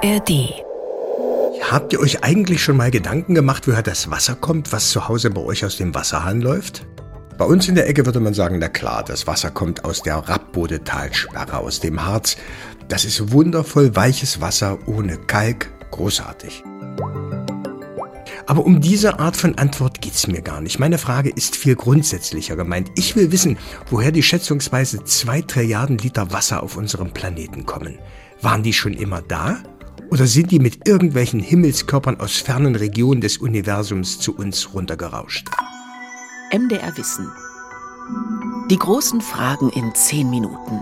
ARD. Habt ihr euch eigentlich schon mal Gedanken gemacht, woher das Wasser kommt, was zu Hause bei euch aus dem Wasserhahn läuft? Bei uns in der Ecke würde man sagen, na klar, das Wasser kommt aus der Rappbodetalsperre, aus dem Harz. Das ist wundervoll weiches Wasser ohne Kalk, großartig. Aber um diese Art von Antwort geht's mir gar nicht. Meine Frage ist viel grundsätzlicher gemeint. Ich will wissen, woher die schätzungsweise zwei Trilliarden Liter Wasser auf unserem Planeten kommen. Waren die schon immer da? Oder sind die mit irgendwelchen Himmelskörpern aus fernen Regionen des Universums zu uns runtergerauscht? MDR Wissen. Die großen Fragen in zehn Minuten.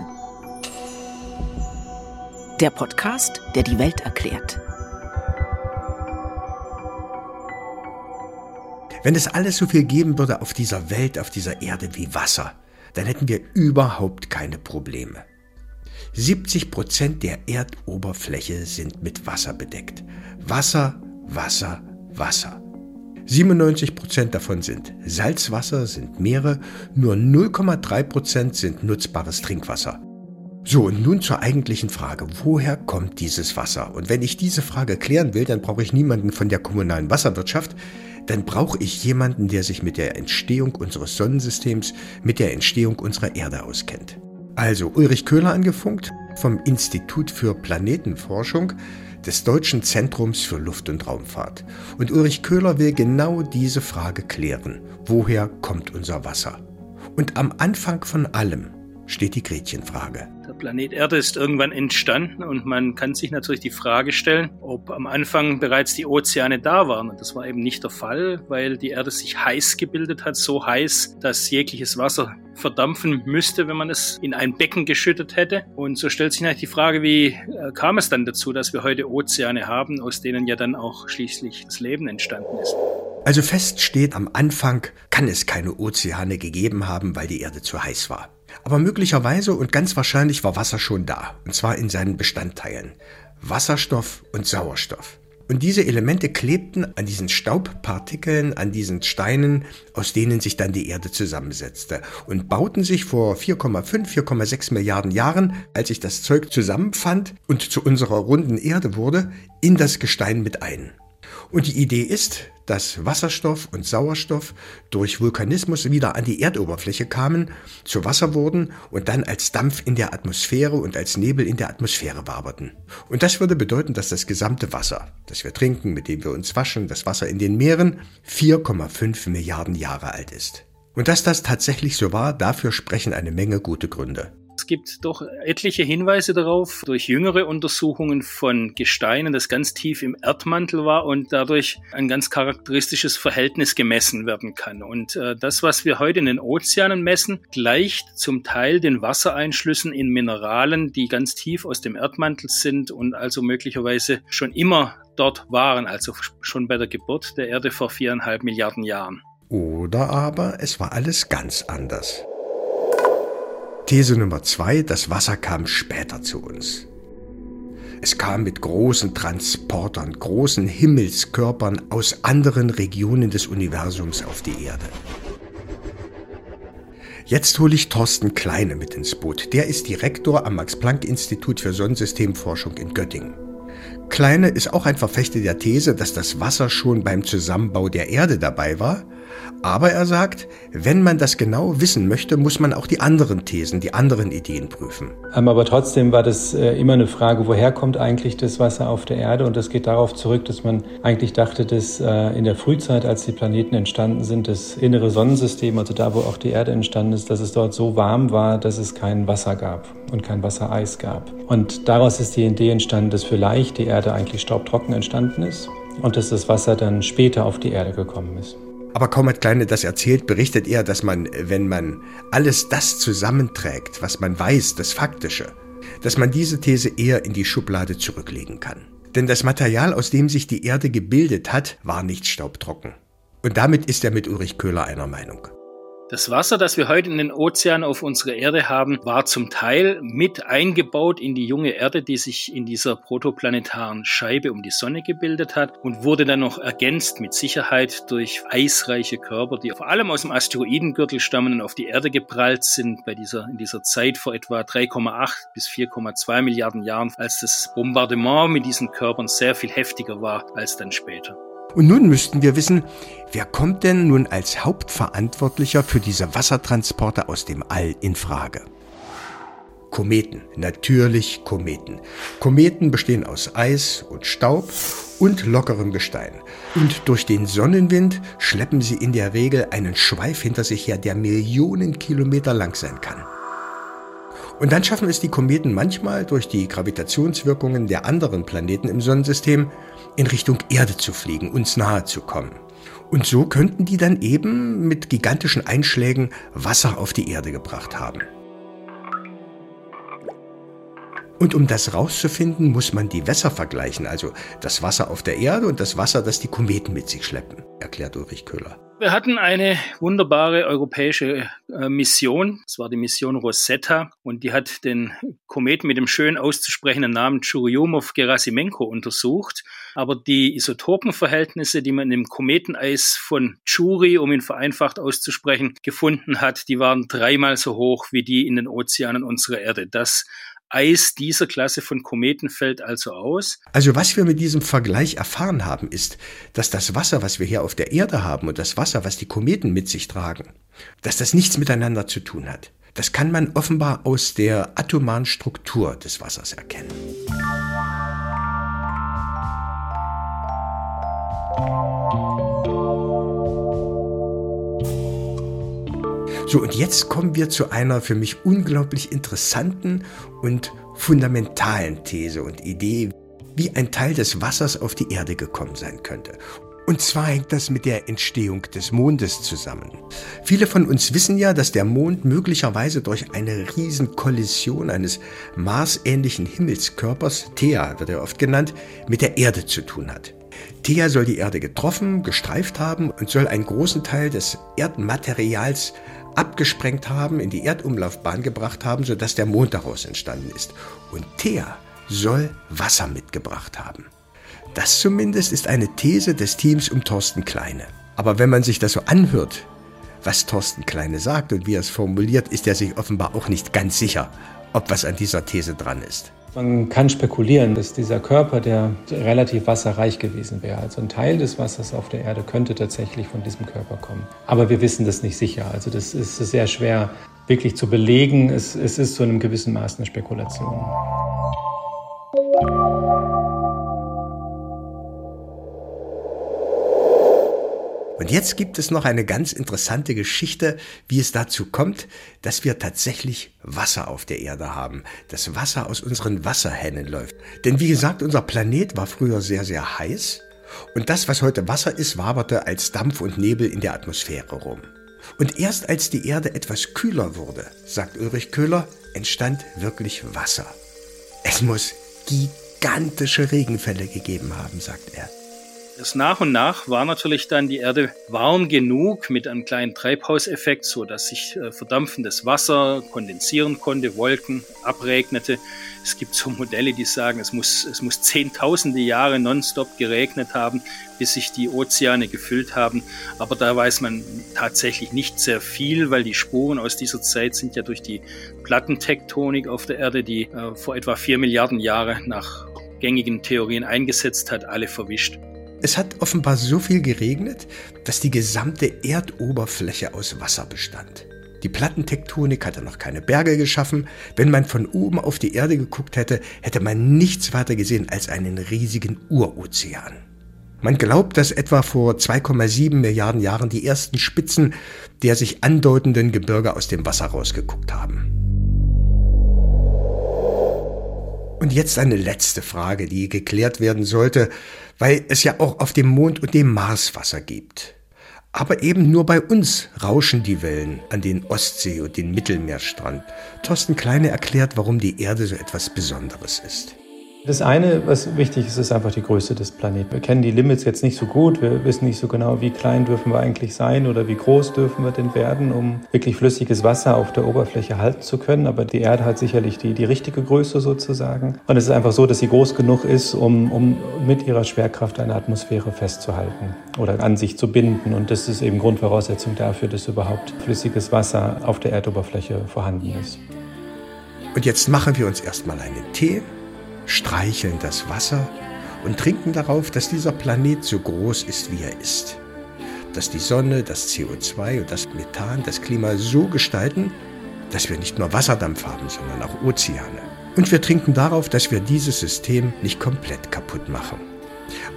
Der Podcast, der die Welt erklärt. Wenn es alles so viel geben würde auf dieser Welt, auf dieser Erde wie Wasser, dann hätten wir überhaupt keine Probleme. 70 Prozent der Erdoberfläche sind mit Wasser bedeckt. Wasser, Wasser, Wasser. 97 Prozent davon sind Salzwasser, sind Meere, nur 0,3 Prozent sind nutzbares Trinkwasser. So, und nun zur eigentlichen Frage. Woher kommt dieses Wasser? Und wenn ich diese Frage klären will, dann brauche ich niemanden von der kommunalen Wasserwirtschaft, dann brauche ich jemanden, der sich mit der Entstehung unseres Sonnensystems, mit der Entstehung unserer Erde auskennt. Also Ulrich Köhler angefunkt vom Institut für Planetenforschung des Deutschen Zentrums für Luft- und Raumfahrt. Und Ulrich Köhler will genau diese Frage klären. Woher kommt unser Wasser? Und am Anfang von allem steht die Gretchenfrage. Planet Erde ist irgendwann entstanden und man kann sich natürlich die Frage stellen, ob am Anfang bereits die Ozeane da waren. Und das war eben nicht der Fall, weil die Erde sich heiß gebildet hat, so heiß, dass jegliches Wasser verdampfen müsste, wenn man es in ein Becken geschüttet hätte. Und so stellt sich natürlich die Frage, wie äh, kam es dann dazu, dass wir heute Ozeane haben, aus denen ja dann auch schließlich das Leben entstanden ist. Also fest steht, am Anfang kann es keine Ozeane gegeben haben, weil die Erde zu heiß war. Aber möglicherweise und ganz wahrscheinlich war Wasser schon da, und zwar in seinen Bestandteilen. Wasserstoff und Sauerstoff. Und diese Elemente klebten an diesen Staubpartikeln, an diesen Steinen, aus denen sich dann die Erde zusammensetzte und bauten sich vor 4,5, 4,6 Milliarden Jahren, als sich das Zeug zusammenfand und zu unserer runden Erde wurde, in das Gestein mit ein. Und die Idee ist, dass Wasserstoff und Sauerstoff durch Vulkanismus wieder an die Erdoberfläche kamen, zu Wasser wurden und dann als Dampf in der Atmosphäre und als Nebel in der Atmosphäre waberten. Und das würde bedeuten, dass das gesamte Wasser, das wir trinken, mit dem wir uns waschen, das Wasser in den Meeren, 4,5 Milliarden Jahre alt ist. Und dass das tatsächlich so war, dafür sprechen eine Menge gute Gründe. Es gibt doch etliche Hinweise darauf durch jüngere Untersuchungen von Gesteinen, das ganz tief im Erdmantel war und dadurch ein ganz charakteristisches Verhältnis gemessen werden kann. Und äh, das, was wir heute in den Ozeanen messen, gleicht zum Teil den Wassereinschlüssen in Mineralen, die ganz tief aus dem Erdmantel sind und also möglicherweise schon immer dort waren, also schon bei der Geburt der Erde vor viereinhalb Milliarden Jahren. Oder aber es war alles ganz anders. These Nummer zwei, das Wasser kam später zu uns. Es kam mit großen Transportern, großen Himmelskörpern aus anderen Regionen des Universums auf die Erde. Jetzt hole ich Thorsten Kleine mit ins Boot. Der ist Direktor am Max-Planck-Institut für Sonnensystemforschung in Göttingen. Kleine ist auch ein Verfechter der These, dass das Wasser schon beim Zusammenbau der Erde dabei war aber er sagt, wenn man das genau wissen möchte, muss man auch die anderen Thesen, die anderen Ideen prüfen. Ähm, aber trotzdem war das äh, immer eine Frage, woher kommt eigentlich das Wasser auf der Erde? Und das geht darauf zurück, dass man eigentlich dachte, dass äh, in der Frühzeit, als die Planeten entstanden sind, das innere Sonnensystem, also da, wo auch die Erde entstanden ist, dass es dort so warm war, dass es kein Wasser gab und kein Wassereis gab. Und daraus ist die Idee entstanden, dass vielleicht die Erde eigentlich staubtrocken entstanden ist und dass das Wasser dann später auf die Erde gekommen ist. Aber kaum hat Kleine das erzählt, berichtet er, dass man, wenn man alles das zusammenträgt, was man weiß, das Faktische, dass man diese These eher in die Schublade zurücklegen kann. Denn das Material, aus dem sich die Erde gebildet hat, war nicht staubtrocken. Und damit ist er mit Ulrich Köhler einer Meinung. Das Wasser, das wir heute in den Ozeanen auf unserer Erde haben, war zum Teil mit eingebaut in die junge Erde, die sich in dieser protoplanetaren Scheibe um die Sonne gebildet hat und wurde dann noch ergänzt mit Sicherheit durch eisreiche Körper, die vor allem aus dem Asteroidengürtel stammen und auf die Erde geprallt sind bei dieser, in dieser Zeit vor etwa 3,8 bis 4,2 Milliarden Jahren, als das Bombardement mit diesen Körpern sehr viel heftiger war als dann später. Und nun müssten wir wissen, wer kommt denn nun als Hauptverantwortlicher für diese Wassertransporte aus dem All in Frage? Kometen, natürlich Kometen. Kometen bestehen aus Eis und Staub und lockerem Gestein. Und durch den Sonnenwind schleppen sie in der Regel einen Schweif hinter sich her, der Millionen Kilometer lang sein kann. Und dann schaffen es die Kometen manchmal durch die Gravitationswirkungen der anderen Planeten im Sonnensystem in Richtung Erde zu fliegen, uns nahe zu kommen. Und so könnten die dann eben mit gigantischen Einschlägen Wasser auf die Erde gebracht haben. Und um das rauszufinden, muss man die Wässer vergleichen, also das Wasser auf der Erde und das Wasser, das die Kometen mit sich schleppen, erklärt Ulrich Köhler. Wir hatten eine wunderbare europäische äh, Mission. Das war die Mission Rosetta und die hat den Kometen mit dem schön auszusprechenden Namen Churyumov-Gerasimenko untersucht. Aber die Isotopenverhältnisse, die man im Kometeneis von Churi, um ihn vereinfacht auszusprechen, gefunden hat, die waren dreimal so hoch wie die in den Ozeanen unserer Erde. Das Eis dieser Klasse von Kometen fällt also aus. Also was wir mit diesem Vergleich erfahren haben, ist, dass das Wasser, was wir hier auf der Erde haben und das Wasser, was die Kometen mit sich tragen, dass das nichts miteinander zu tun hat. Das kann man offenbar aus der atomaren Struktur des Wassers erkennen. So, und jetzt kommen wir zu einer für mich unglaublich interessanten und fundamentalen These und Idee, wie ein Teil des Wassers auf die Erde gekommen sein könnte. Und zwar hängt das mit der Entstehung des Mondes zusammen. Viele von uns wissen ja, dass der Mond möglicherweise durch eine Riesenkollision eines marsähnlichen Himmelskörpers, Thea wird er oft genannt, mit der Erde zu tun hat. Thea soll die Erde getroffen, gestreift haben und soll einen großen Teil des Erdmaterials abgesprengt haben, in die Erdumlaufbahn gebracht haben, sodass der Mond daraus entstanden ist. Und Thea soll Wasser mitgebracht haben. Das zumindest ist eine These des Teams um Thorsten Kleine. Aber wenn man sich das so anhört, was Thorsten Kleine sagt und wie er es formuliert, ist er sich offenbar auch nicht ganz sicher, ob was an dieser These dran ist. Man kann spekulieren, dass dieser Körper, der relativ wasserreich gewesen wäre, also ein Teil des Wassers auf der Erde, könnte tatsächlich von diesem Körper kommen. Aber wir wissen das nicht sicher. Also das ist sehr schwer wirklich zu belegen. Es, es ist zu einem gewissen Maß eine Spekulation. Und jetzt gibt es noch eine ganz interessante Geschichte, wie es dazu kommt, dass wir tatsächlich Wasser auf der Erde haben. Das Wasser aus unseren Wasserhähnen läuft. Denn wie gesagt, unser Planet war früher sehr, sehr heiß. Und das, was heute Wasser ist, waberte als Dampf und Nebel in der Atmosphäre rum. Und erst als die Erde etwas kühler wurde, sagt Ulrich Köhler, entstand wirklich Wasser. Es muss gigantische Regenfälle gegeben haben, sagt er. Erst nach und nach war natürlich dann die Erde warm genug mit einem kleinen Treibhauseffekt, so dass sich äh, verdampfendes Wasser kondensieren konnte, Wolken abregnete. Es gibt so Modelle, die sagen, es muss, es muss zehntausende Jahre nonstop geregnet haben, bis sich die Ozeane gefüllt haben. Aber da weiß man tatsächlich nicht sehr viel, weil die Spuren aus dieser Zeit sind ja durch die Plattentektonik auf der Erde, die äh, vor etwa vier Milliarden Jahre nach gängigen Theorien eingesetzt hat, alle verwischt. Es hat offenbar so viel geregnet, dass die gesamte Erdoberfläche aus Wasser bestand. Die Plattentektonik hatte noch keine Berge geschaffen. Wenn man von oben auf die Erde geguckt hätte, hätte man nichts weiter gesehen als einen riesigen Urozean. Man glaubt, dass etwa vor 2,7 Milliarden Jahren die ersten Spitzen der sich andeutenden Gebirge aus dem Wasser rausgeguckt haben. Und jetzt eine letzte Frage, die geklärt werden sollte, weil es ja auch auf dem Mond und dem Mars Wasser gibt. Aber eben nur bei uns rauschen die Wellen an den Ostsee- und den Mittelmeerstrand. Thorsten Kleine erklärt, warum die Erde so etwas Besonderes ist. Das eine, was wichtig ist, ist einfach die Größe des Planeten. Wir kennen die Limits jetzt nicht so gut. Wir wissen nicht so genau, wie klein dürfen wir eigentlich sein oder wie groß dürfen wir denn werden, um wirklich flüssiges Wasser auf der Oberfläche halten zu können. Aber die Erde hat sicherlich die, die richtige Größe sozusagen. Und es ist einfach so, dass sie groß genug ist, um, um mit ihrer Schwerkraft eine Atmosphäre festzuhalten oder an sich zu binden. Und das ist eben Grundvoraussetzung dafür, dass überhaupt flüssiges Wasser auf der Erdoberfläche vorhanden ist. Und jetzt machen wir uns erstmal einen Tee streicheln das Wasser und trinken darauf, dass dieser Planet so groß ist, wie er ist. Dass die Sonne, das CO2 und das Methan das Klima so gestalten, dass wir nicht nur Wasserdampf haben, sondern auch Ozeane. Und wir trinken darauf, dass wir dieses System nicht komplett kaputt machen.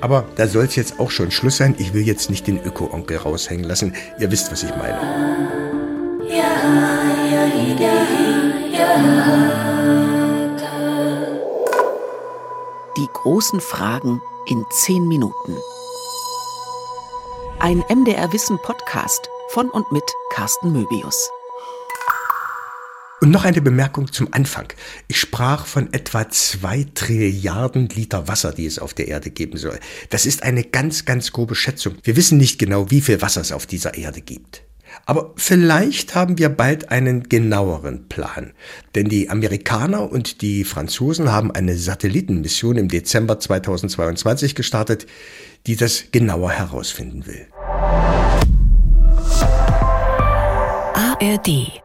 Aber da soll es jetzt auch schon Schluss sein. Ich will jetzt nicht den Öko-Onkel raushängen lassen. Ihr wisst, was ich meine. Ja, ja, ja, ja. Die großen Fragen in zehn Minuten. Ein MDR Wissen Podcast von und mit Carsten Möbius. Und noch eine Bemerkung zum Anfang. Ich sprach von etwa zwei Trilliarden Liter Wasser, die es auf der Erde geben soll. Das ist eine ganz, ganz grobe Schätzung. Wir wissen nicht genau, wie viel Wasser es auf dieser Erde gibt. Aber vielleicht haben wir bald einen genaueren Plan. Denn die Amerikaner und die Franzosen haben eine Satellitenmission im Dezember 2022 gestartet, die das genauer herausfinden will. ARD